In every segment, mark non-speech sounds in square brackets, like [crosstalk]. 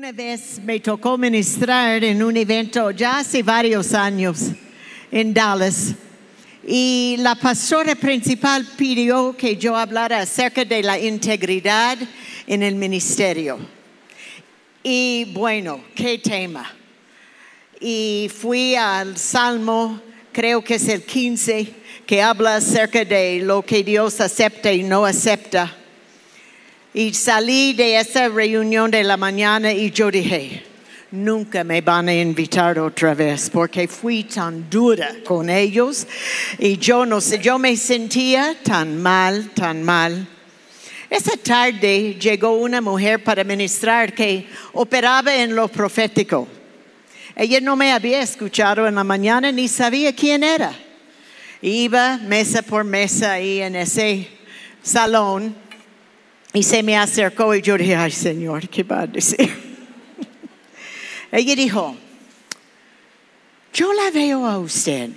Una vez me tocó ministrar en un evento ya hace varios años en Dallas y la pastora principal pidió que yo hablara acerca de la integridad en el ministerio. Y bueno, qué tema. Y fui al Salmo, creo que es el 15, que habla acerca de lo que Dios acepta y no acepta. Y salí de esa reunión de la mañana y yo dije, nunca me van a invitar otra vez porque fui tan dura con ellos y yo no sé, yo me sentía tan mal, tan mal. Esa tarde llegó una mujer para ministrar que operaba en lo profético. Ella no me había escuchado en la mañana ni sabía quién era. Iba mesa por mesa ahí en ese salón y se me acercó y yo dije, ay Señor, ¿qué va a decir? Ella dijo, yo la veo a usted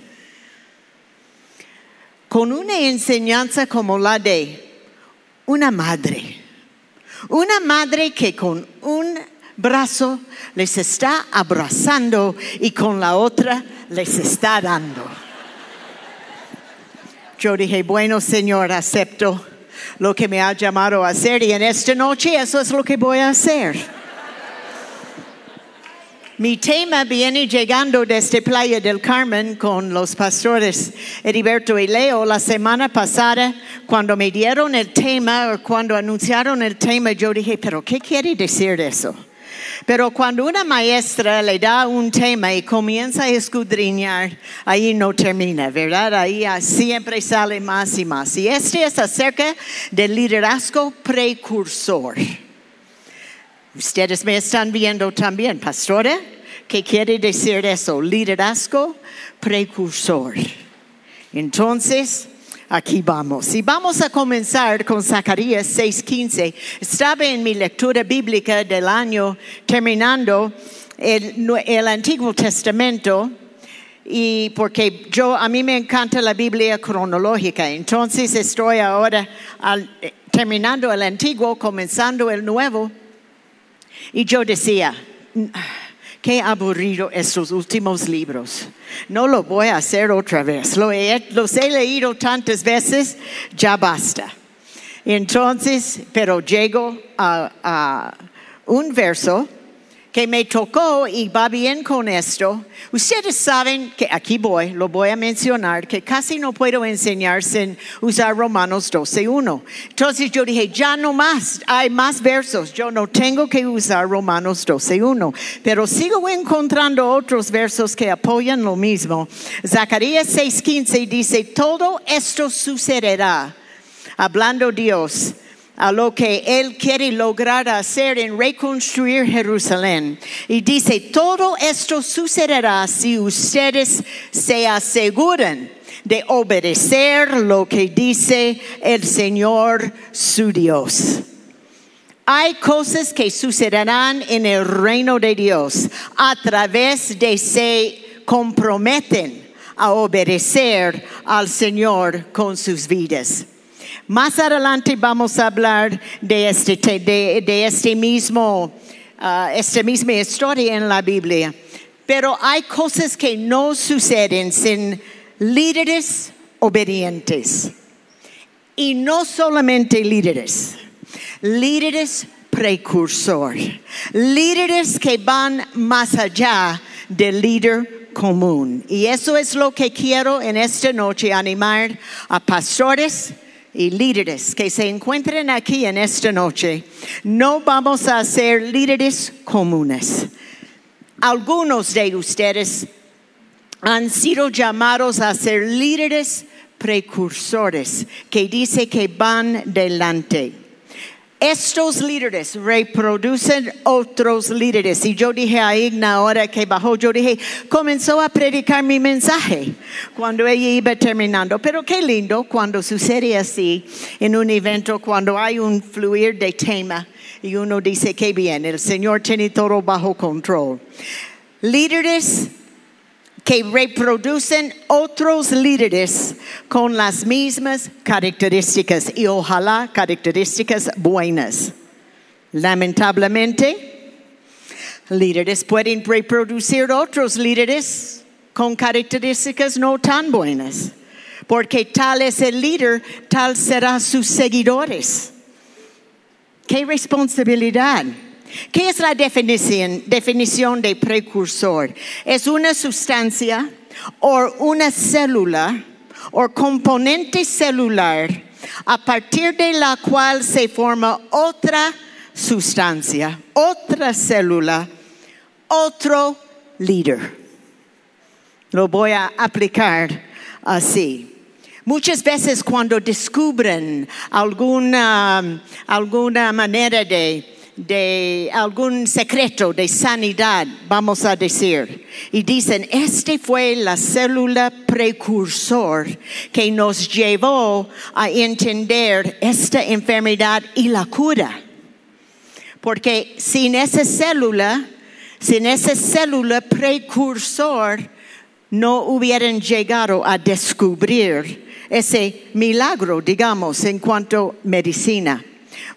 con una enseñanza como la de una madre. Una madre que con un brazo les está abrazando y con la otra les está dando. Yo dije, bueno Señor, acepto lo que me ha llamado a hacer y en esta noche eso es lo que voy a hacer. Mi tema viene llegando desde Playa del Carmen con los pastores Heriberto y Leo la semana pasada. Cuando me dieron el tema cuando anunciaron el tema, yo dije, pero ¿qué quiere decir eso? Pero cuando una maestra le da un tema y comienza a escudriñar, ahí no termina, ¿verdad? Ahí siempre sale más y más. Y este es acerca del liderazgo precursor. Ustedes me están viendo también, pastora. ¿Qué quiere decir eso? Liderazgo precursor. Entonces, aquí vamos. Y vamos a comenzar con Zacarías 6:15. Estaba en mi lectura bíblica del año terminando el, Antiguo Testamento y porque yo a mí me encanta la Biblia cronológica, entonces estoy ahora al, terminando el Antiguo, comenzando el Nuevo. Y yo decía, qué aburrido estos últimos libros. No lo voy a hacer otra vez. Lo he, los he leído tantas veces, ya basta. Entonces, pero llego a, a un verso que me tocó y va bien con esto. Ustedes saben que aquí voy, lo voy a mencionar, que casi no puedo enseñar sin usar Romanos 12.1. Entonces yo dije, ya no más, hay más versos, yo no tengo que usar Romanos 12.1, pero sigo encontrando otros versos que apoyan lo mismo. Zacarías 6.15 dice, todo esto sucederá, hablando Dios a lo que Él quiere lograr hacer en reconstruir Jerusalén. Y dice, todo esto sucederá si ustedes se aseguran de obedecer lo que dice el Señor su Dios. Hay cosas que sucederán en el reino de Dios a través de se comprometen a obedecer al Señor con sus vidas. Más adelante vamos a hablar de este, de, este mismo, uh, esta misma historia en la Biblia. Pero hay cosas que no suceden sin líderes obedientes. Y no solamente líderes, líderes precursor, líderes que van más allá del líder común. Y eso es lo que quiero en esta noche animar a pastores, y líderes que se encuentren aquí en esta noche, no vamos a ser líderes comunes. Algunos de ustedes han sido llamados a ser líderes precursores, que dice que van delante. Estos líderes reproducen otros líderes. Y yo dije a Igna ahora que bajó, yo dije, comenzó a predicar mi mensaje cuando ella iba terminando. Pero qué lindo cuando sucede así en un evento, cuando hay un fluir de tema y uno dice, qué bien, el Señor tiene todo bajo control. Líderes que reproducen otros líderes con las mismas características y ojalá características buenas. Lamentablemente, Líderes pueden reproducir otros líderes con características no tan buenas, porque tal es el líder, tal serán sus seguidores. ¿Qué responsabilidad? ¿Qué es la definición, definición de precursor? Es una sustancia o una célula o componente celular a partir de la cual se forma otra sustancia, otra célula, otro líder. Lo voy a aplicar así. Muchas veces cuando descubren alguna, alguna manera de, de algún secreto de sanidad, vamos a decir, y dicen, este fue la célula precursor que nos llevó a entender esta enfermedad y la cura. Porque sin esa célula, sin esa célula precursor, no hubieran llegado a descubrir ese milagro, digamos, en cuanto a medicina.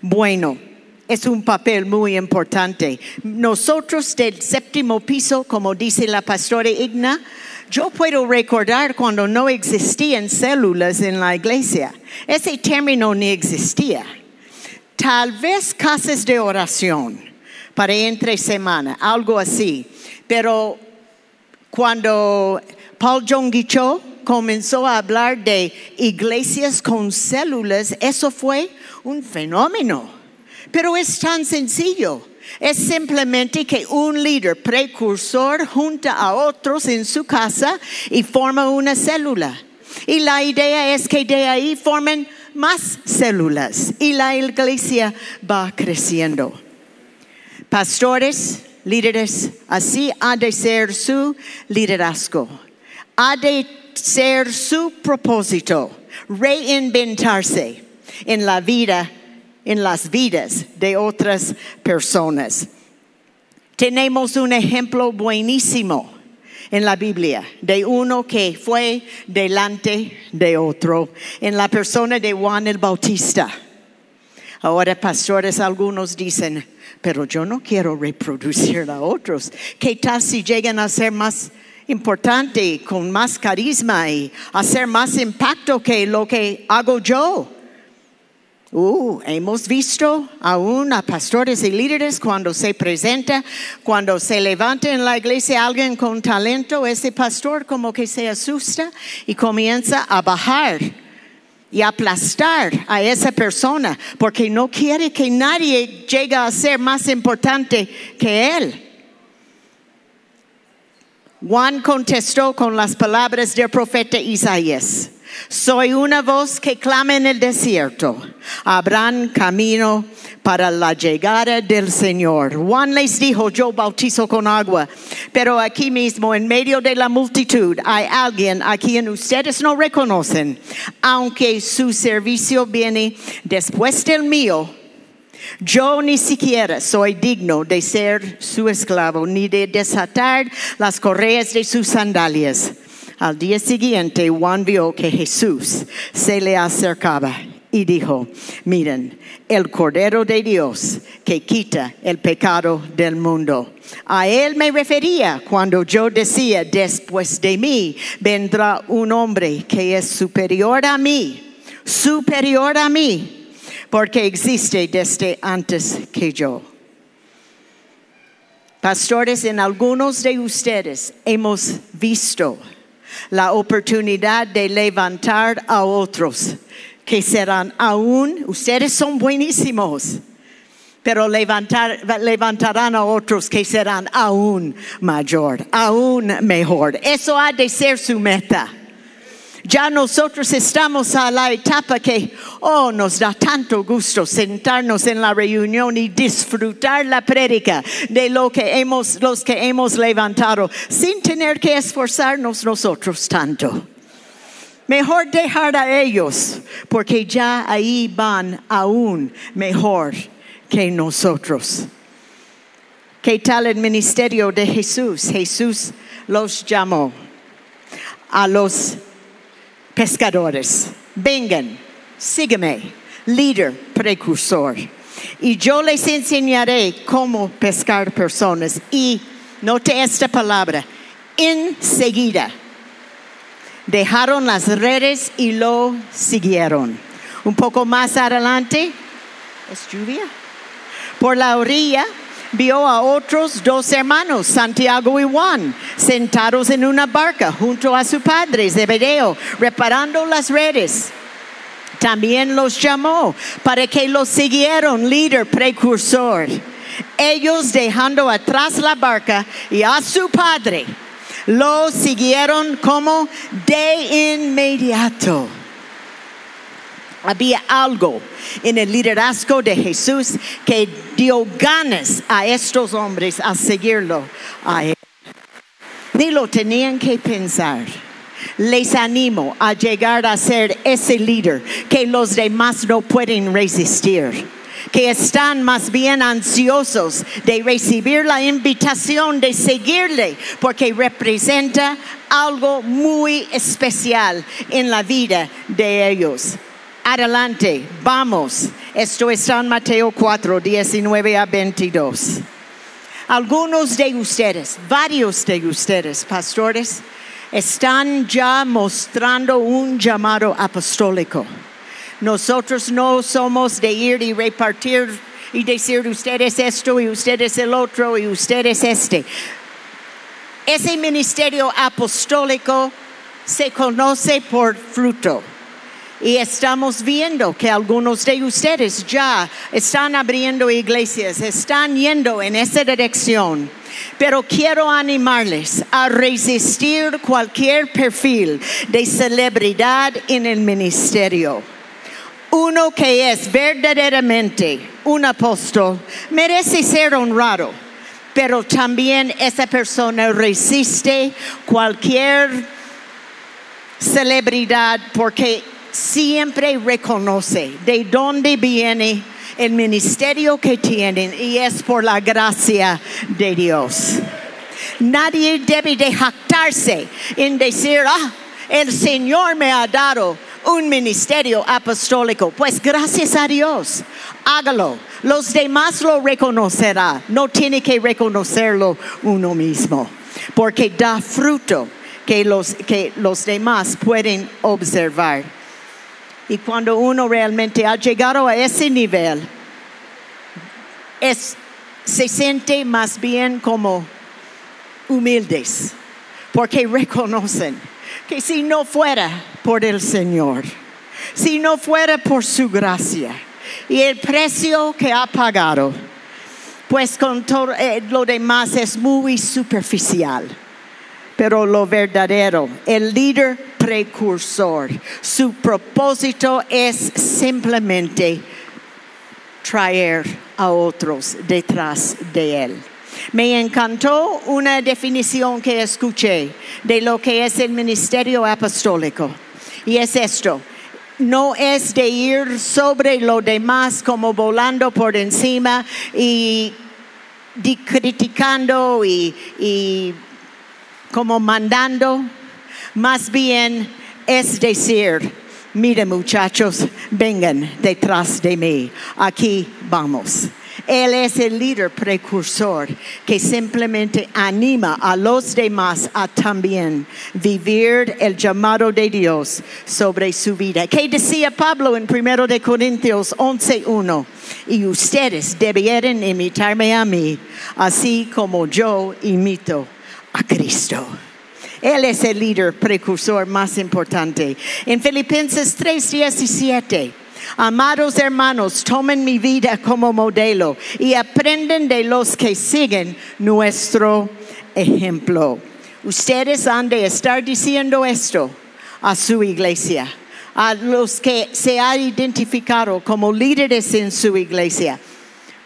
Bueno, es un papel muy importante. Nosotros del séptimo piso, como dice la pastora Igna, yo puedo recordar cuando no existían células en la iglesia. Ese término ni existía. Tal vez casas de oración para entre semana, algo así. Pero cuando Paul Jong Cho comenzó a hablar de iglesias con células, eso fue un fenómeno. Pero es tan sencillo. Es simplemente que un líder precursor junta a otros en su casa y forma una célula. Y la idea es que de ahí formen más células y la iglesia va creciendo. Pastores, líderes, así ha de ser su liderazgo. Ha de ser su propósito, reinventarse en la vida, en las vidas de otras personas. Tenemos un ejemplo buenísimo en la Biblia de uno que fue delante de otro, en la persona de Juan el Bautista. Ahora, pastores, algunos dicen, pero yo no quiero reproducir a otros. ¿Qué tal si llegan a ser más importante, con más carisma y hacer más impacto que lo que hago yo. Uh, hemos visto aún a pastores y líderes cuando se presenta, cuando se levanta en la iglesia alguien con talento, ese pastor como que se asusta y comienza a bajar y aplastar a esa persona porque no quiere que nadie llegue a ser más importante que él. Juan contestó con las palabras del profeta Isaías. Soy una voz que clama en el desierto. Habrán camino para la llegada del Señor. Juan les dijo, yo bautizo con agua, pero aquí mismo, en medio de la multitud, hay alguien a quien ustedes no reconocen, aunque su servicio viene después del mío yo ni siquiera soy digno de ser su esclavo, ni de desatar las correas de sus sandalias. Al día siguiente, Juan vio que Jesús se le acercaba y dijo, miren, el Cordero de Dios que quita el pecado del mundo. A él me refería cuando yo decía, después de mí vendrá un hombre que es superior a mí, superior a mí porque existe desde antes que yo. Pastores, en algunos de ustedes hemos visto la oportunidad de levantar a otros que serán aún, ustedes son buenísimos, pero levantar, levantarán a otros que serán aún mayor, aún mejor. Eso ha de ser su meta. Ya nosotros estamos a la etapa que, oh, nos da tanto gusto sentarnos en la reunión y disfrutar la prédica de lo que hemos, los que hemos levantado, sin tener que esforzarnos nosotros tanto. Mejor dejar a ellos, porque ya ahí van aún mejor que nosotros. ¿Qué tal el ministerio de Jesús? Jesús los llamó a los pescadores. Vengan, sígueme, líder precursor. y yo les enseñaré cómo pescar personas. Y note esta palabra, enseguida. Dejaron las redes y lo siguieron. Un poco más adelante, ¿es lluvia? Por la orilla vio a otros dos hermanos, Santiago y Juan, sentados en una barca junto a su padre Zebedeo, reparando las redes. También los llamó para que los siguieron, líder precursor. Ellos dejando atrás la barca y a su padre, lo siguieron como de inmediato. Había algo en el liderazgo de Jesús que dio ganas a estos hombres a seguirlo. Ni lo tenían que pensar. Les animo a llegar a ser ese líder que los demás no pueden resistir que están más bien ansiosos de recibir la invitación de seguirle, porque representa algo muy especial en la vida de ellos. Adelante, vamos. Esto está en Mateo 4, 19 a 22. Algunos de ustedes, varios de ustedes, pastores, están ya mostrando un llamado apostólico. Nosotros no somos de ir y repartir y decir ustedes esto y ustedes el otro y ustedes este. Ese ministerio apostólico se conoce por fruto. Y estamos viendo que algunos de ustedes ya están abriendo iglesias, están yendo en esa dirección. Pero quiero animarles a resistir cualquier perfil de celebridad en el ministerio. Uno que es verdaderamente un apóstol merece ser honrado, pero también esa persona resiste cualquier celebridad porque siempre reconoce de dónde viene el ministerio que tienen y es por la gracia de Dios. Nadie debe de jactarse en decir, ah, el Señor me ha dado un ministerio apostólico. Pues gracias a Dios, hágalo. Los demás lo reconocerá. No tiene que reconocerlo uno mismo, porque da fruto que los, que los demás pueden observar. Y cuando uno realmente ha llegado a ese nivel, es, se siente más bien como humildes, porque reconocen que si no fuera por el Señor, si no fuera por su gracia y el precio que ha pagado, pues con todo eh, lo demás es muy superficial. Pero lo verdadero, el líder precursor. Su propósito es simplemente traer a otros detrás de él. Me encantó una definición que escuché de lo que es el ministerio apostólico. Y es esto, no es de ir sobre lo demás como volando por encima y criticando y, y como mandando, más bien es decir, mire muchachos, vengan detrás de mí, aquí vamos. Él es el líder precursor que simplemente anima a los demás a también vivir el llamado de Dios sobre su vida. ¿Qué decía Pablo en 1 de Corintios 11:1? Y ustedes debieran imitarme a mí, así como yo imito a Cristo. Él es el líder precursor más importante. En Filipenses 3:17. Amados hermanos, tomen mi vida como modelo y aprenden de los que siguen nuestro ejemplo. Ustedes han de estar diciendo esto a su iglesia, a los que se han identificado como líderes en su iglesia.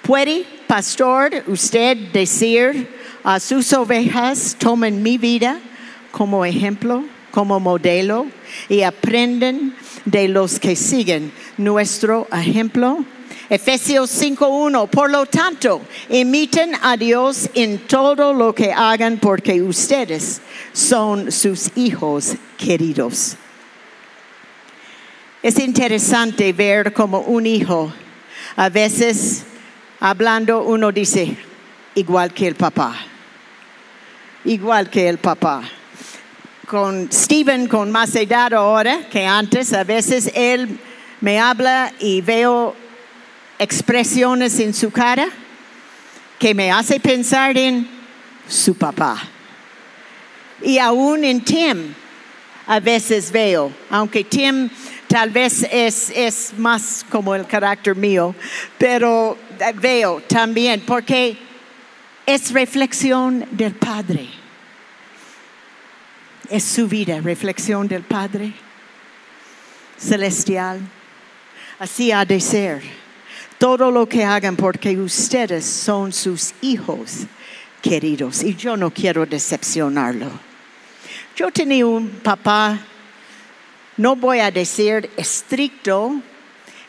¿Puede, pastor, usted decir a sus ovejas, tomen mi vida? como ejemplo, como modelo y aprenden de los que siguen nuestro ejemplo. Efesios 5.1, por lo tanto, imiten a Dios en todo lo que hagan porque ustedes son sus hijos queridos. Es interesante ver como un hijo A veces, hablando, uno dice, igual que el papá. Igual que el papá. Con Steven, con más edad ahora que antes, a veces él me habla y veo expresiones en su cara que me hace pensar en su papá. Y aún en Tim, a veces veo, aunque Tim tal vez es, es más como el carácter mío, pero veo también, porque es reflexión del Padre. Es su vida, reflexión del Padre celestial. Así ha de ser. Todo lo que hagan porque ustedes son sus hijos queridos y yo no quiero decepcionarlo. Yo tenía un papá, no voy a decir estricto,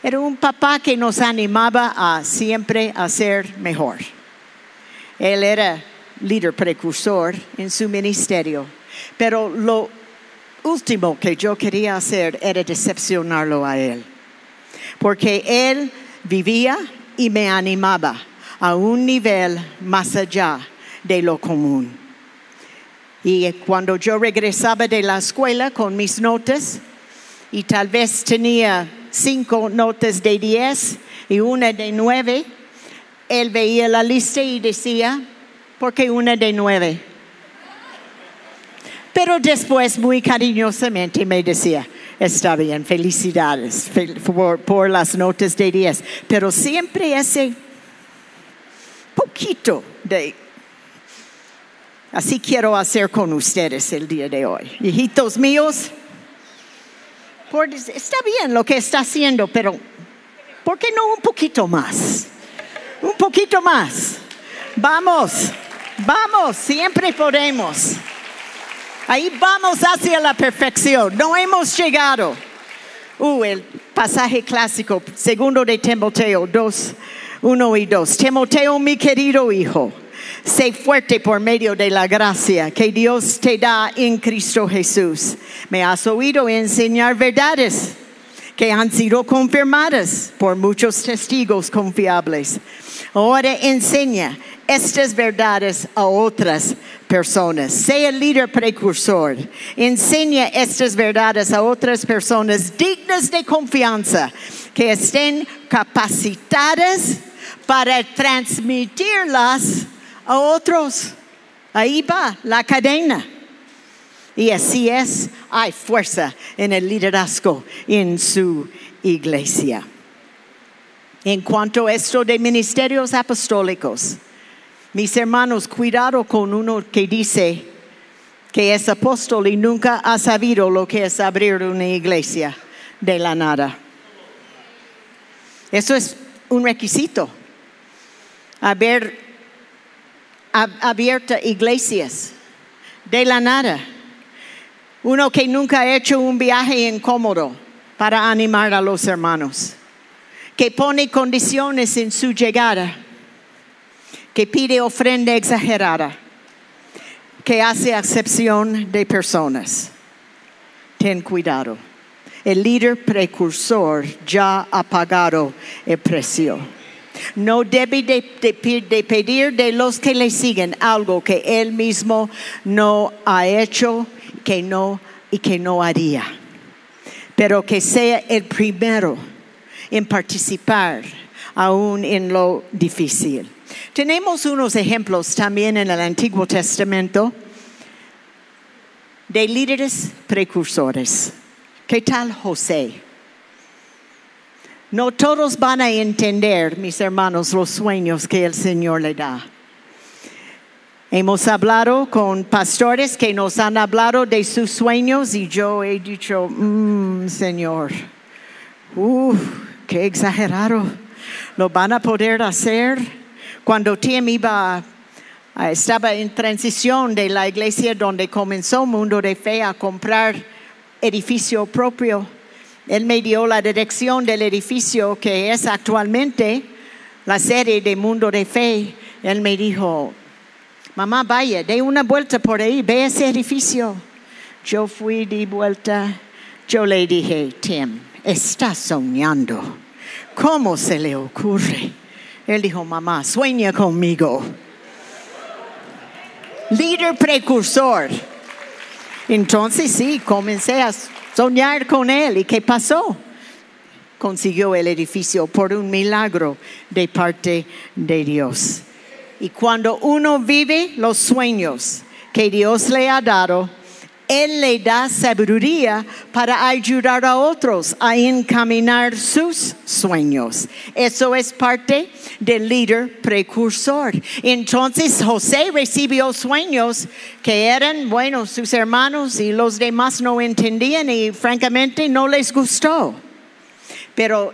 era un papá que nos animaba a siempre hacer mejor. Él era líder precursor en su ministerio, pero lo último que yo quería hacer era decepcionarlo a él, porque él vivía y me animaba a un nivel más allá de lo común. Y cuando yo regresaba de la escuela con mis notas, y tal vez tenía cinco notas de diez y una de nueve, él veía la lista y decía, ¿por qué una de nueve? Pero después muy cariñosamente me decía, está bien, felicidades por, por las notas de diez, pero siempre ese poquito de Así quiero hacer con ustedes el día de hoy. Hijitos míos, está bien lo que está haciendo, pero ¿por qué no un poquito más? Un poquito más. Vamos, vamos, siempre podemos. Ahí vamos hacia la perfección. No hemos llegado. Uh, el pasaje clásico, segundo de Timoteo 2, 1 y 2. Timoteo, mi querido hijo Sé fuerte por medio de la gracia que Dios te da en Cristo Jesús. Me has oído enseñar verdades que han sido confirmadas por muchos testigos confiables. Ahora enseña estas verdades a otras personas. Sea líder precursor. Enseña estas verdades a otras personas dignas de confianza que estén capacitadas para transmitirlas a otros. Ahí va la cadena. Y así es, hay fuerza en el liderazgo en su iglesia. En cuanto a esto de ministerios apostólicos, mis hermanos, cuidado con uno que dice que es apóstol y nunca ha sabido lo que es abrir una iglesia de la nada. Eso es un requisito. Haber abierta iglesias de la nada. Uno que nunca ha hecho un viaje incómodo para animar a los hermanos. Que pone condiciones en su llegada. Que pide ofrenda exagerada. Que hace acepción de personas. Ten cuidado. El líder precursor ya ha pagado el precio. No debe de, pedir de los que le siguen algo que él mismo no ha hecho que no, y que no haría. Pero que sea el primero en participar aún en lo difícil. Tenemos unos ejemplos también en el Antiguo Testamento de líderes precursores. ¿Qué tal José? No todos van a entender, mis hermanos, los sueños que el Señor le da. Hemos hablado con pastores que nos han hablado de sus sueños y yo he dicho, mmm, Señor, uh, qué exagerado. ¿Lo van a poder hacer? Cuando Tim iba, estaba en transición de la iglesia donde comenzó Mundo de Fe a comprar edificio propio él me dio la dirección del edificio que es actualmente la sede de Mundo de Fe. Él me dijo, mamá, vaya, dé una vuelta por ahí, ve ese edificio. Yo fui de vuelta. Yo le dije, Tim, estás soñando. ¿Cómo se le ocurre? Él dijo, mamá, sueña conmigo. Líder precursor. Entonces sí, comencé a soñar con él. ¿Y qué pasó? Consiguió el edificio por un milagro de parte de Dios. Y cuando uno vive los sueños que Dios le ha dado, Él le da sabiduría para ayudar a otros a encaminar sus sueños. Eso es parte del líder precursor. Entonces José recibió sueños que eran, bueno, sus hermanos y los demás no entendían y francamente no les gustó. Pero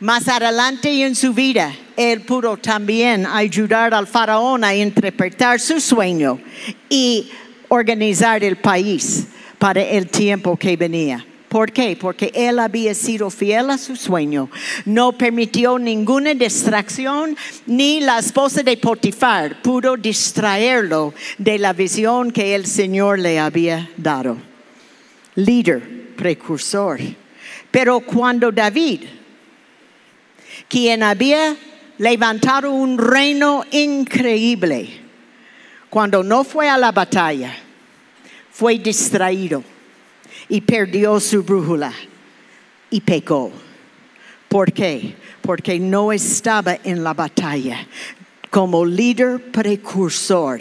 más adelante en su vida, él pudo también ayudar al faraón a interpretar su sueño y organizar el país para el tiempo que venía. ¿Por qué? Porque él había sido fiel a su sueño. No permitió ninguna distracción, ni la esposa de Potifar pudo distraerlo de la visión que el Señor le había dado. Líder, precursor. Pero cuando David, quien había levantado un reino increíble, cuando no fue a la batalla, fue distraído y perdió su brújula y pecó. ¿Por qué? Porque no estaba en la batalla como líder precursor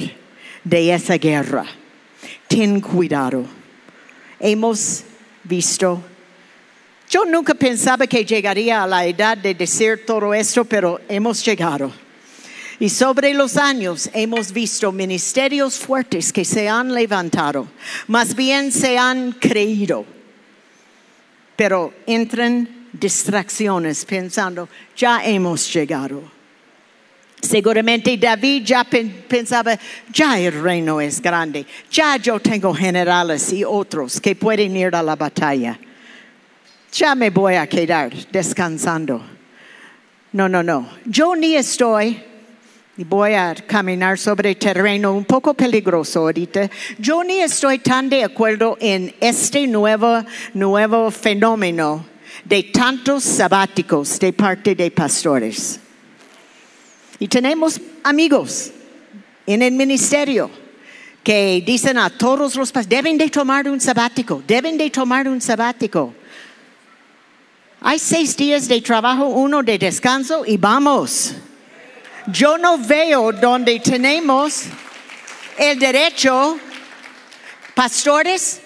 de esa guerra. Ten cuidado. Hemos visto yo nunca pensaba que llegaría a la edad de decir todo esto, pero hemos llegado. Y sobre los años hemos visto ministerios fuertes que se han levantado, más bien se han creído, pero entran distracciones pensando, ya hemos llegado. Seguramente David ya pensaba, ya el reino es grande, ya yo tengo generales y otros que pueden ir a la batalla ya me voy a quedar descansando. No, no, no. Yo ni estoy, y voy a caminar sobre terreno un poco peligroso ahorita, yo ni estoy tan de acuerdo en este nuevo, nuevo fenómeno de tantos sabáticos de parte de pastores. Y tenemos amigos en el ministerio que dicen a todos los pastores, deben de tomar un sabático, deben de tomar un sabático. Hay seis días de trabajo, uno de descanso y vamos. Yo no veo donde tenemos el derecho, pastores,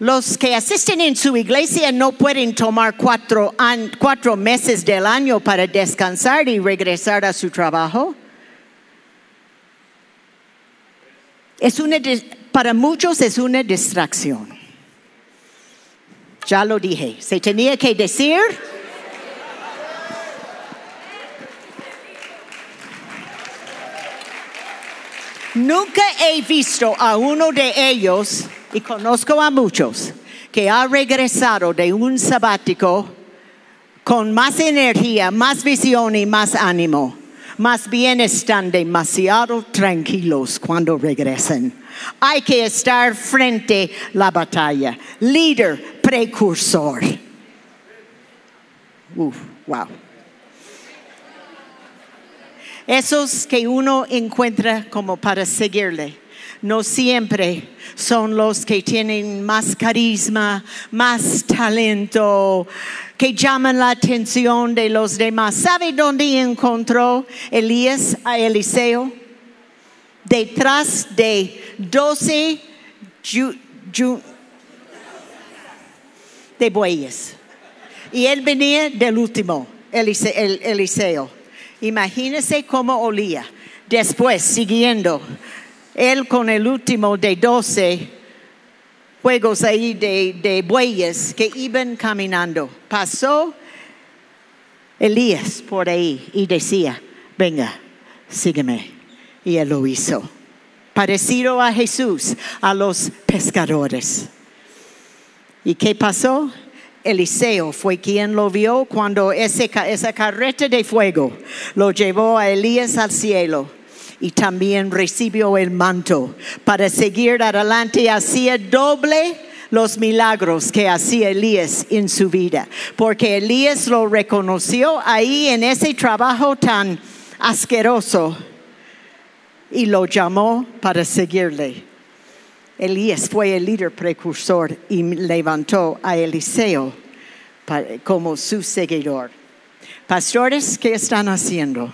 los que asisten en su iglesia no pueden tomar cuatro, cuatro meses del año para descansar y regresar a su trabajo. Es una, para muchos es una distracción. Ya lo dije. Se tenía que decir. Nunca he visto a uno de ellos, y conozco a muchos, que ha regresado de un sabático con más energía, más visión y más ánimo. Más bien están demasiado tranquilos cuando regresan. Hay que estar frente a la batalla. Líder, precursor. wow. Esos que uno encuentra como para seguirle no siempre son los que tienen más carisma, más talento, que llaman la atención de los demás. ¿Sabe dónde encontró Elías a Eliseo? Detrás de doce de bueyes. Y él venía del último, Eliseo. Imagínese cómo olía. Después, siguiendo, él con el último de doce juegos ahí de, de bueyes que iban caminando. Pasó Elías por ahí y decía, venga, sígueme. Y él lo hizo. Parecido a Jesús, a los pescadores. ¿Y qué pasó? Eliseo fue quien lo vio cuando esa carreta de fuego lo llevó a Elías al cielo y también recibió el manto para seguir adelante. Hacía doble los milagros que hacía Elías en su vida, porque Elías lo reconoció ahí en ese trabajo tan asqueroso y lo llamó para seguirle. Elías fue el líder precursor y levantó a Eliseo como su seguidor. Pastores, ¿qué están haciendo?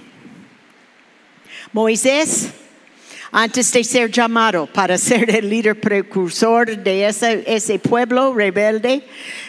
Moisés, antes de ser llamado para ser el líder precursor de ese, ese pueblo rebelde,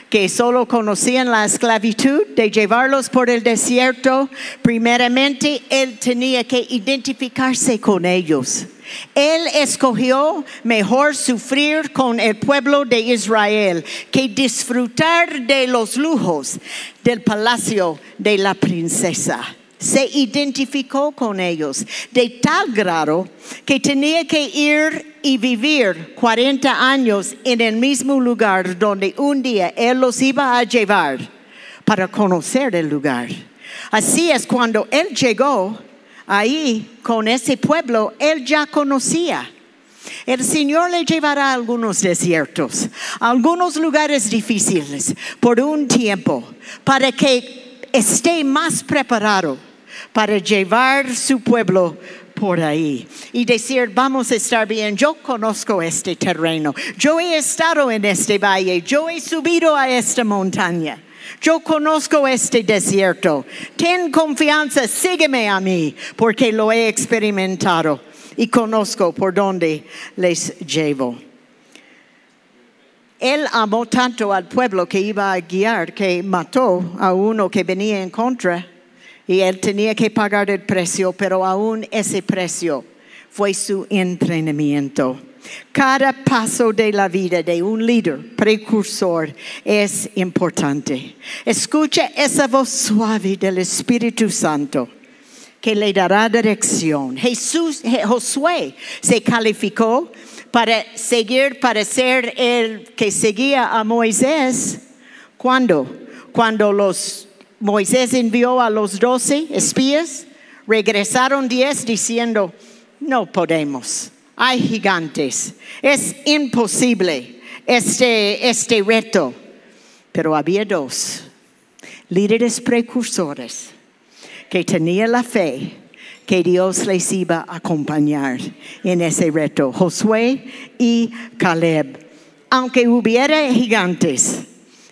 que solo conocían la esclavitud, de llevarlos por el desierto, primeramente él tenía que identificarse con ellos. Él escogió mejor sufrir con el pueblo de Israel que disfrutar de los lujos del palacio de la princesa. Se identificó con ellos de tal grado que tenía que ir y vivir 40 años en el mismo lugar donde un día Él los iba a llevar para conocer el lugar. Así es cuando Él llegó ahí con ese pueblo, Él ya conocía. El Señor le llevará a algunos desiertos, a algunos lugares difíciles por un tiempo, para que esté más preparado para llevar su pueblo por ahí y decir, vamos a estar bien, yo conozco este terreno, yo he estado en este valle, yo he subido a esta montaña. Yo conozco este desierto. Ten confianza, sígueme a mí, porque lo he experimentado y conozco por dónde les llevo. Él amó tanto al pueblo que iba a guiar que mató a uno que venía en contra y él tenía que pagar el precio, pero aún ese precio fue su entrenamiento. Cada paso de la vida de un líder precursor es importante. Escucha esa voz suave del Espíritu Santo que le dará dirección. Jesús, Josué se calificó para seguir, para ser el que seguía a Moisés. ¿Cuándo? Cuando los Moisés envió a los doce espías, regresaron diez diciendo, no podemos, hay gigantes, es imposible este, este reto. Pero había dos líderes precursores que tenían la fe que Dios les iba a acompañar en ese reto, Josué y Caleb. Aunque hubiera gigantes,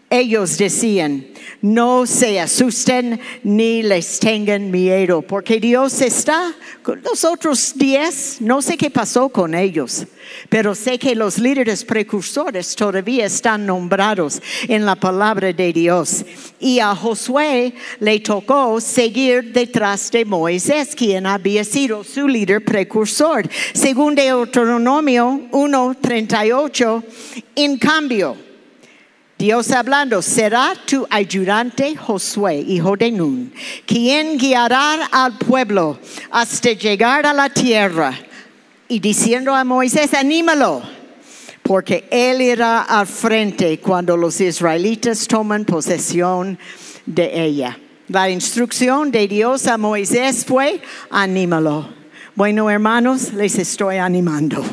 ellos decían, no se asusten ni les tengan miedo, porque Dios está con los otros diez. No sé qué pasó con ellos, pero sé que los líderes precursores todavía están nombrados en la palabra de Dios. Y a Josué le tocó seguir detrás de Moisés, quien había sido su líder precursor. Según Deuteronomio 1:38, en cambio, Dios hablando, será tu ayudante Josué, hijo de Nun, quien guiará al pueblo hasta llegar a la tierra. Y diciendo a Moisés, anímalo, porque él irá al frente cuando los israelitas toman posesión de ella. La instrucción de Dios a Moisés fue, anímalo. Bueno, hermanos, les estoy animando.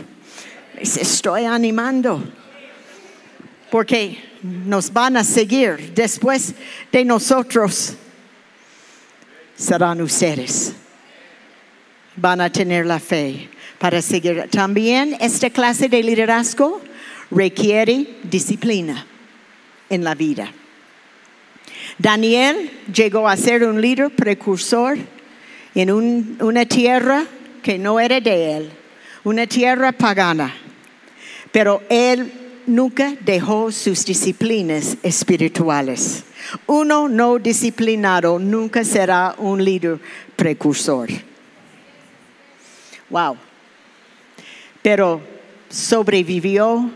Les estoy animando. Porque nos van a seguir después de nosotros serán ustedes. Van a tener la fe para seguir. También esta clase de liderazgo requiere disciplina en la vida. Daniel llegó a ser un líder precursor en una tierra que no era de él, una tierra pagana, pero él nunca dejó sus disciplinas espirituales. Uno no disciplinado nunca será un líder precursor. Wow. Pero sobrevivió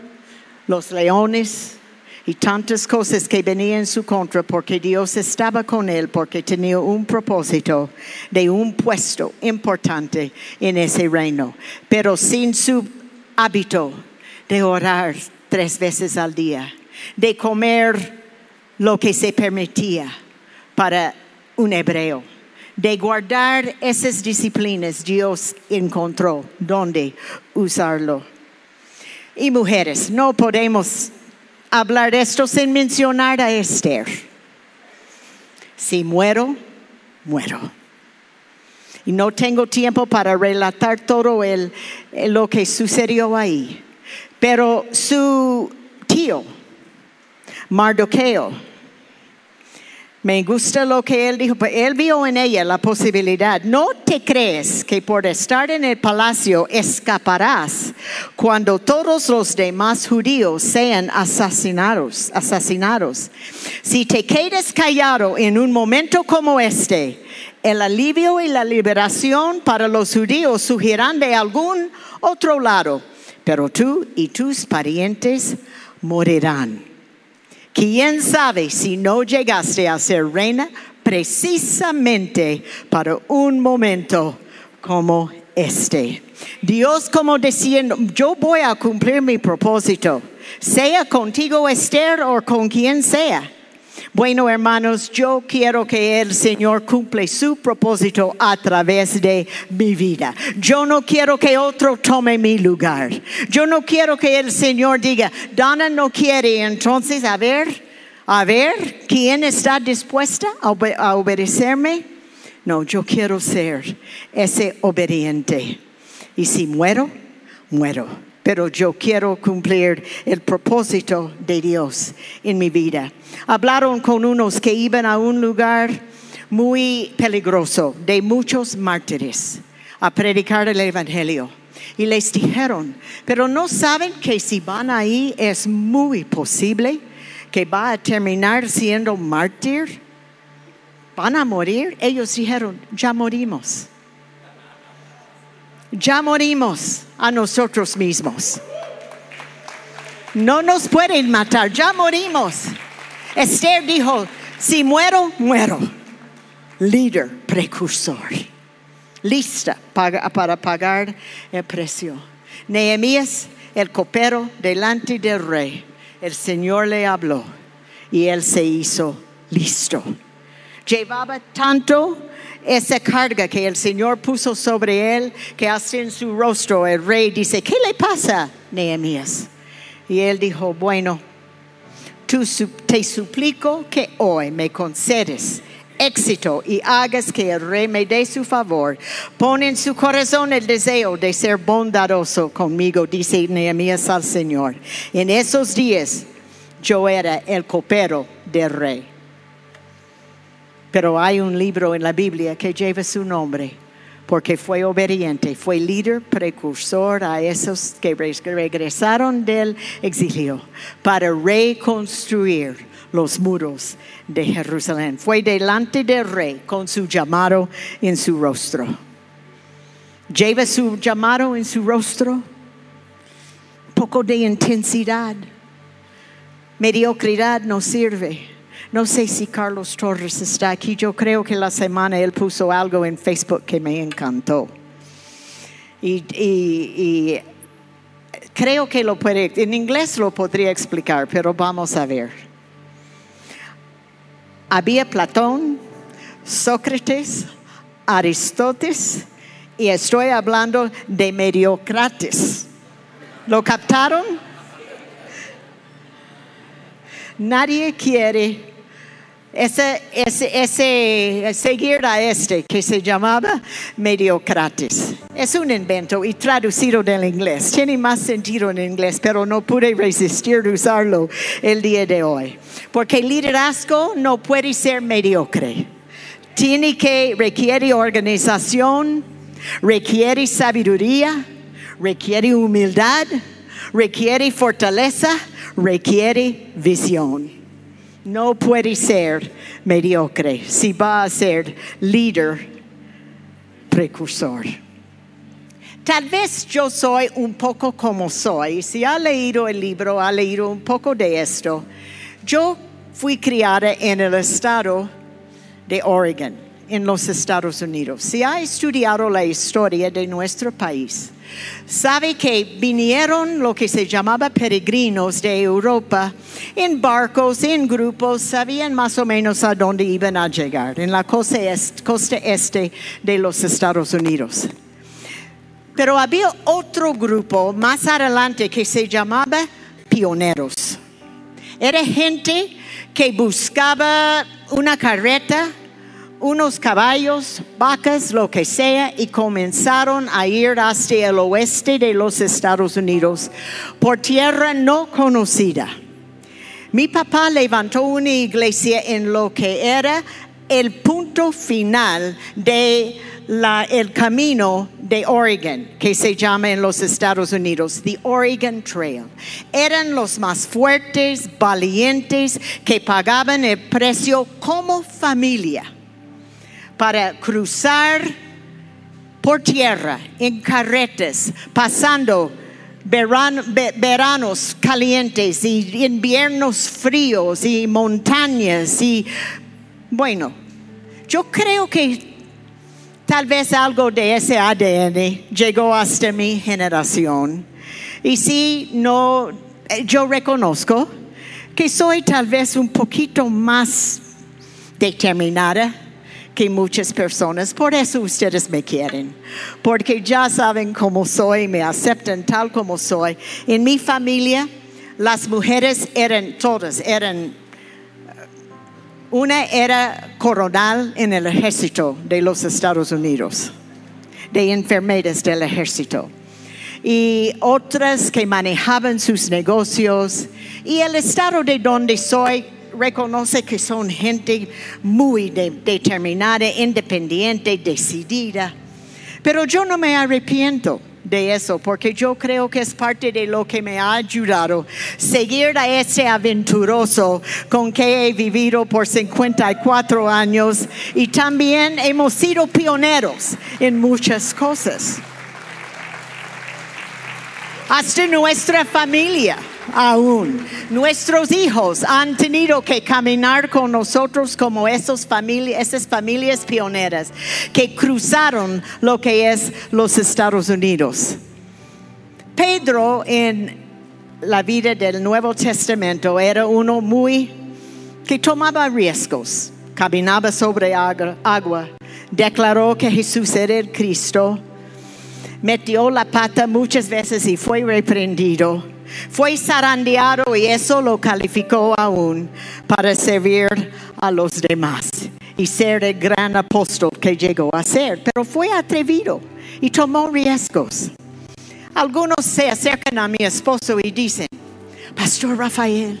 los leones y tantas cosas que venían en su contra porque Dios estaba con él, porque tenía un propósito de un puesto importante en ese reino. Pero sin su hábito de orar tres veces al día, de comer lo que se permitía para un hebreo, de guardar esas disciplinas, Dios encontró dónde usarlo. Y mujeres, no podemos hablar esto sin mencionar a Esther. Si muero, muero. Y no tengo tiempo para relatar todo el, lo que sucedió ahí. Pero su tío, Mardoqueo, me gusta lo que él dijo, pero él vio en ella la posibilidad. No te crees que por estar en el palacio escaparás cuando todos los demás judíos sean asesinados, asesinados. Si te quedas callado en un momento como este, el alivio y la liberación para los judíos surgirán de algún otro lado, pero tú y tus parientes morirán. ¿Quién sabe si no llegaste a ser reina precisamente para un momento como este? Dios como diciendo, yo voy a cumplir mi propósito, sea contigo Esther o con quien sea. Bueno, hermanos, yo quiero que el Señor cumple su propósito a través de mi vida. Yo no quiero que otro tome mi lugar. Yo no quiero que el Señor diga, Dana no quiere, entonces, a ver, a ver, ¿quién está dispuesta a, a obedecerme? No, yo quiero ser ese obediente. Y si muero, muero pero yo quiero cumplir el propósito de Dios en mi vida. Hablaron con unos que iban a un lugar muy peligroso, de muchos mártires, a predicar el Evangelio. Y les dijeron, pero no saben que si van ahí es muy posible que va a terminar siendo mártir. Van a morir. Ellos dijeron, ya morimos ya morimos a nosotros mismos. No nos pueden matar, ya morimos. Esther dijo, si muero, muero. Líder, precursor. Lista para, para pagar el precio. Nehemías, el copero, delante del rey. El Señor le habló y él se hizo listo. Llevaba tanto esa carga que el Señor puso sobre él, que hace en su rostro el rey dice, ¿qué le pasa, Nehemías? Y él dijo, bueno, tú te suplico que hoy me concedes éxito y hagas que el rey me dé su favor. Pon en su corazón el deseo de ser bondadoso conmigo, dice Nehemías al Señor. En esos días yo era el copero del rey. Pero hay un libro en la Biblia que lleva su nombre porque fue obediente, fue líder, precursor a esos que regresaron del exilio para reconstruir los muros de Jerusalén. Fue delante del rey con su llamado en su rostro. Lleva su llamado en su rostro, poco de intensidad. Mediocridad no sirve. No sé si Carlos Torres está aquí. Yo creo que la semana él puso algo en Facebook que me encantó. Y, creo que lo puede, en inglés lo podría explicar, pero vamos a ver. Había Platón, Sócrates, Aristóteles y estoy hablando de mediocrates. ¿Lo captaron? Nadie quiere ese, ese, ese, seguir a este que se llamaba Mediocrates. Es un invento y traducido del inglés. Tiene más sentido en inglés, pero no pude resistir usarlo el día de hoy. Porque liderazgo no puede ser mediocre. Tiene que, requiere organización, requiere sabiduría, requiere humildad, requiere fortaleza, requiere visión no puede ser mediocre si va a ser líder precursor. Tal vez yo soy un poco como soy. Si ha leído el libro, ha leído un poco de esto. Yo fui criada en el estado de Oregon, en los Estados Unidos. Si ha estudiado la historia de nuestro país, sabe que vinieron lo que se llamaba peregrinos de Europa en barcos, en grupos, sabían más o menos a dónde iban a llegar, en la costa este, de los Estados Unidos. Pero había otro grupo más adelante que se llamaba pioneros. Era gente que buscaba una carreta, unos caballos, vacas, lo que sea, y comenzaron a ir hasta el oeste de los Estados Unidos por tierra no conocida. Mi papá levantó una iglesia en lo que era el punto final de la, el camino de Oregon, que se llama en los Estados Unidos, the Oregon Trail. Eran los más fuertes, valientes, que pagaban el precio como familia para cruzar por tierra, en carretas, pasando veranos calientes y inviernos fríos y montañas y bueno, yo creo que tal vez algo de ese ADN llegó hasta mi generación. Y si no, eh, yo reconozco que soy tal vez un poquito más determinada que muchas personas. Por eso ustedes me quieren. Porque ya saben cómo soy, me aceptan tal como soy. En mi familia, las mujeres eran todas, eran una era coronal en el ejército de los Estados Unidos, de enfermeras del ejército. Y otras que manejaban sus negocios. Y el estado de donde soy reconoce que son gente muy determinada, independiente, decidida. Pero yo no me arrepiento de eso, porque yo creo que es parte de lo que me ha ayudado seguir a ese aventuroso con que he vivido por 54 años y también hemos sido pioneros en muchas cosas. Hasta nuestra familia aún. Nuestros hijos han tenido que caminar con nosotros como esas familias, esas familias pioneras que cruzaron lo que es los Estados Unidos. Pedro en la vida del Nuevo Testamento era uno muy que tomaba riesgos, caminaba sobre agua, declaró que Jesús era el Cristo, metió la pata muchas veces y fue reprendido fue zarandeado y eso lo calificó aún para servir a los demás y ser el gran apóstol que llegó a ser. Pero fue atrevido y tomó riesgos. Algunos se acercan a mi esposo y dicen, Pastor Rafael,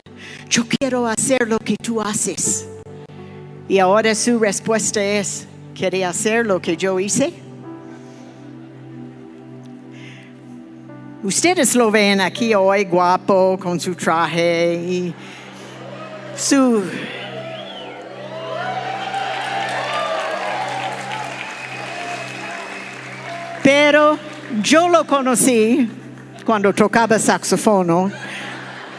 yo quiero hacer lo que tú haces. Y ahora su respuesta es, ¿quiere hacer lo que yo hice? Ustedes lo ven aquí hoy guapo con su traje y su... Pero yo lo conocí cuando tocaba saxofono.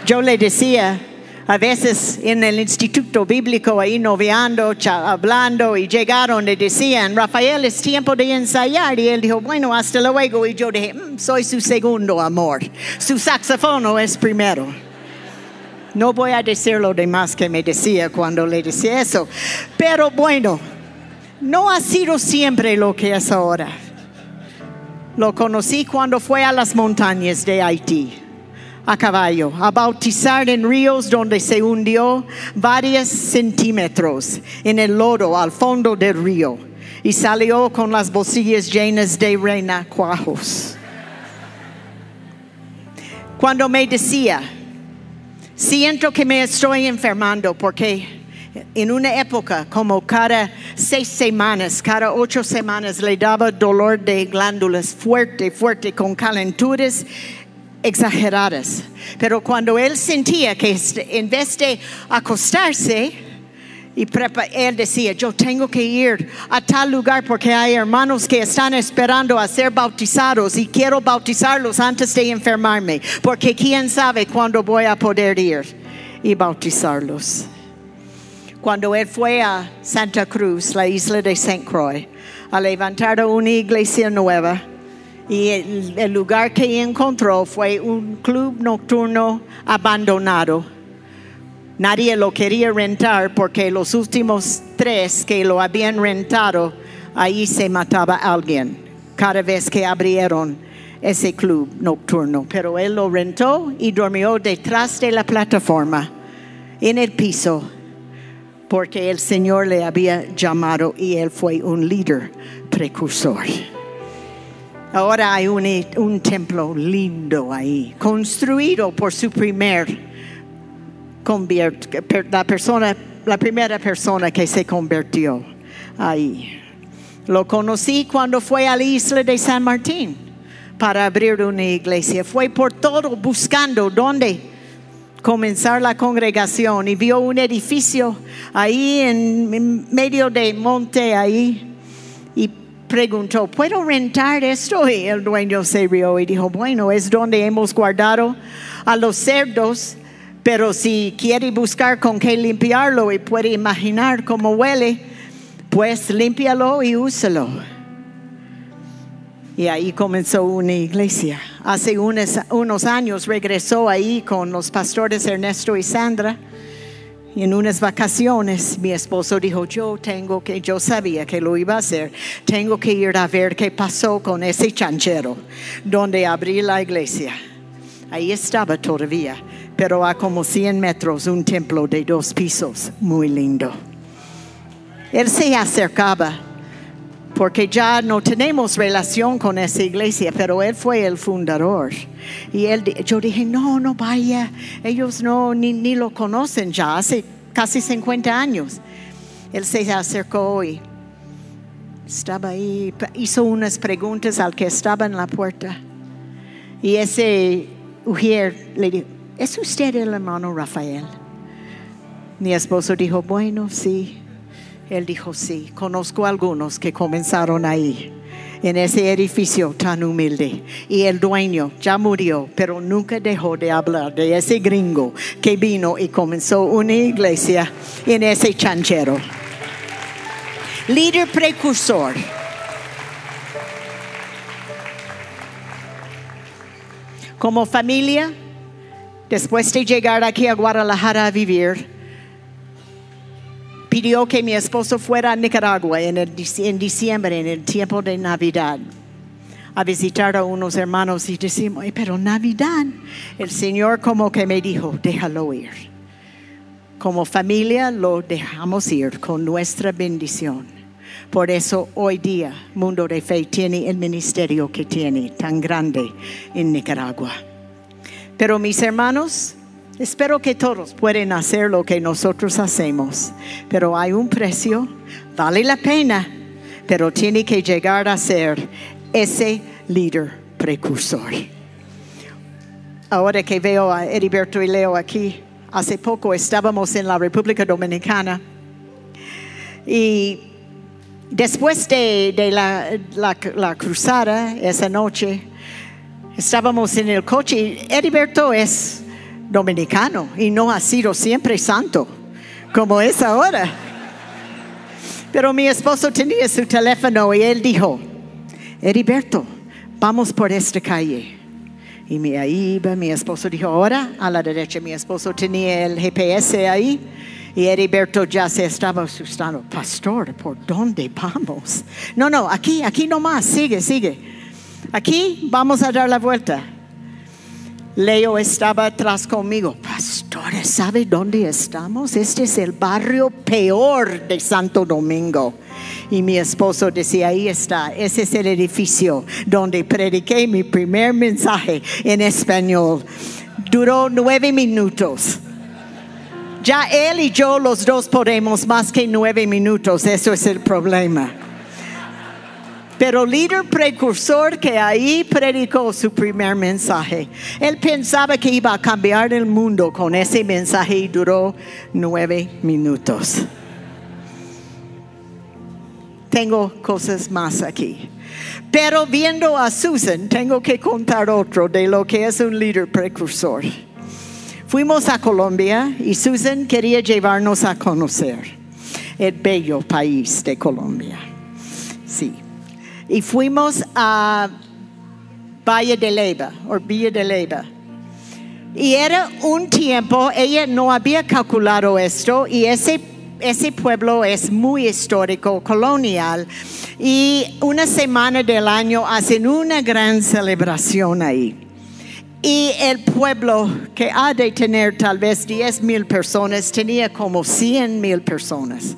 Yo le decía, a veces en el instituto bíblico ahí noviando, hablando y llegaron y decían, Rafael, es tiempo de ensayar. Y él dijo, bueno, hasta luego. Y yo dije, mm, soy su segundo amor. Su saxofono es primero. No voy a decir lo demás que me decía cuando le decía eso. Pero bueno, no ha sido siempre lo que es ahora. Lo conocí cuando fue a las montañas de Haití a caballo, a bautizar en ríos donde se hundió varios centímetros en el lodo al fondo del río y salió con las bolsillas llenas de renacuajos. Cuando me decía, siento que me estoy enfermando porque en una época como cada seis semanas, cada ocho semanas le daba dolor de glándulas fuerte, fuerte, con calenturas exageradas. Pero cuando él sentía que en vez de acostarse, y él decía, yo tengo que ir a tal lugar porque hay hermanos que están esperando a ser bautizados y quiero bautizarlos antes de enfermarme, porque quién sabe cuándo voy a poder ir y bautizarlos. Cuando él fue a Santa Cruz, la isla de Saint Croix, a levantar una iglesia nueva, y el, lugar que encontró fue un club nocturno abandonado. Nadie lo quería rentar porque los últimos tres que lo habían rentado, ahí se mataba alguien cada vez que abrieron ese club nocturno. Pero él lo rentó y durmió detrás de la plataforma en el piso porque el Señor le había llamado y él fue un líder precursor. Ahora hay un, un templo lindo ahí, construido por su primer la persona, la primera persona que se convirtió ahí. Lo conocí cuando fue a la isla de San Martín para abrir una iglesia. Fue por todo buscando dónde comenzar la congregación y vio un edificio ahí en medio de monte ahí preguntó, ¿puedo rentar esto? Y el dueño se rió y dijo, bueno, es donde hemos guardado a los cerdos, pero si quiere buscar con qué limpiarlo y puede imaginar cómo huele, pues límpialo y úsalo. Y ahí comenzó una iglesia. Hace unos, unos, años regresó ahí con los pastores Ernesto y Sandra. En unas vacaciones mi esposo dijo, yo tengo que, yo sabía que lo iba a hacer, tengo que ir a ver qué pasó con ese chanchero donde abrí la iglesia. Ahí estaba todavía, pero a como 100 metros un templo de dos pisos, muy lindo. Él se acercaba porque ya no tenemos relación con esa iglesia, pero él fue el fundador. Y él, yo dije, no, no vaya, ellos no, ni, ni lo conocen ya, hace casi 50 años. Él se acercó y estaba ahí, hizo unas preguntas al que estaba en la puerta. Y ese mujer le dijo, ¿es usted el hermano Rafael? Mi esposo dijo, bueno, sí. Él dijo, sí, conozco algunos que comenzaron ahí, en ese edificio tan humilde. Y el dueño ya murió, pero nunca dejó de hablar de ese gringo que vino y comenzó una iglesia en ese chanchero. Líder precursor. Como familia, después de llegar aquí a Guadalajara a vivir, pidió que mi esposo fuera a Nicaragua en, en diciembre, en el tiempo de Navidad, a visitar a unos hermanos y decimos, pero Navidad, el Señor como que me dijo, déjalo ir. Como familia lo dejamos ir con nuestra bendición. Por eso hoy día Mundo de Fe tiene el ministerio que tiene tan grande en Nicaragua. Pero mis hermanos, Espero que todos pueden hacer lo que nosotros hacemos, pero hay un precio, vale la pena, pero tiene que llegar a ser ese líder precursor. Ahora que veo a Heriberto y Leo aquí, hace poco estábamos en la República Dominicana y después de, la, la cruzada esa noche, estábamos en el coche. Heriberto es dominicano y no ha sido siempre santo como es ahora. Pero mi esposo tenía su teléfono y él dijo, Heriberto, vamos por esta calle. Y me ahí iba, mi esposo dijo, ahora a la derecha, mi esposo tenía el GPS ahí. Y Heriberto ya se estaba asustando. Pastor, ¿por dónde vamos? No, no, aquí, aquí nomás, sigue, sigue. Aquí vamos a dar la vuelta. Leo estaba atrás conmigo. Pastor, ¿sabe dónde estamos? Este es el barrio peor de Santo Domingo. Y mi esposo decía, ahí está, ese es el edificio donde prediqué mi primer mensaje en español. Duró nueve minutos. Ya él y yo los dos podemos más que nueve minutos, eso es el problema. Pero líder precursor que ahí predicó su primer mensaje. Él pensaba que iba a cambiar el mundo con ese mensaje y duró nueve minutos. Tengo cosas más aquí. Pero viendo a Susan, tengo que contar otro de lo que es un líder precursor. Fuimos a Colombia y Susan quería llevarnos a conocer el bello país de Colombia. Sí y fuimos a Valle de Leyva o Villa de Leyva. Y era un tiempo, ella no había calculado esto y ese, ese pueblo es muy histórico, colonial. Y una semana del año hacen una gran celebración ahí. Y el pueblo que ha de tener tal vez 10 mil personas tenía como 100 mil personas.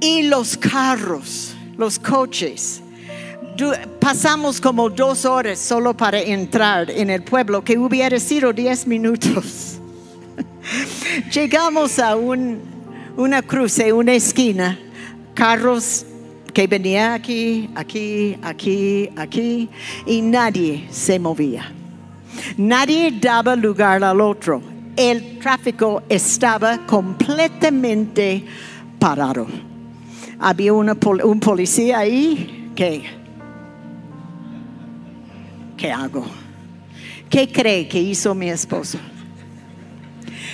Y los carros, los coches. Pasamos como dos horas solo para entrar en el pueblo, que hubiera sido 10 minutos. [laughs] Llegamos a un- una cruce, una esquina, carros que venían aquí, aquí, aquí, aquí, y nadie se movía. Nadie daba lugar al otro. El tráfico estaba completamente parado. Había un policía ahí que, ¿qué hago? ¿Qué cree que hizo mi esposo?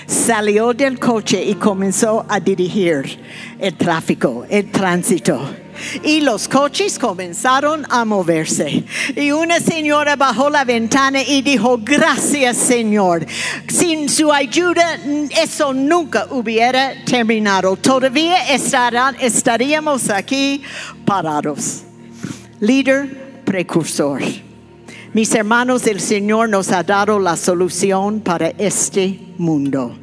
Salió del coche y comenzó a dirigir el tráfico, el tránsito. Y los coches comenzaron a moverse. Y una señora bajó la ventana y dijo, gracias Señor. Sin su ayuda eso nunca hubiera terminado. Todavía estaríamos aquí parados. Líder precursor. Mis hermanos, el Señor nos ha dado la solución para este mundo.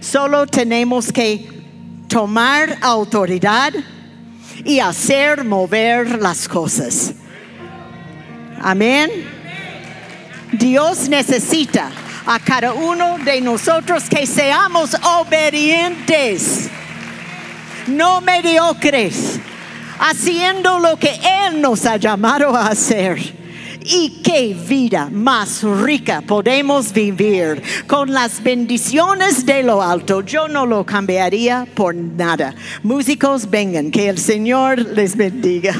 Solo tenemos que tomar autoridad y hacer mover las cosas. Amén. Dios necesita a cada uno de nosotros que seamos obedientes, no mediocres, haciendo lo que Él nos ha llamado a hacer. Y qué vida más rica podemos vivir con las bendiciones de lo alto. Yo no lo cambiaría por nada. Músicos, vengan, que el Señor les bendiga.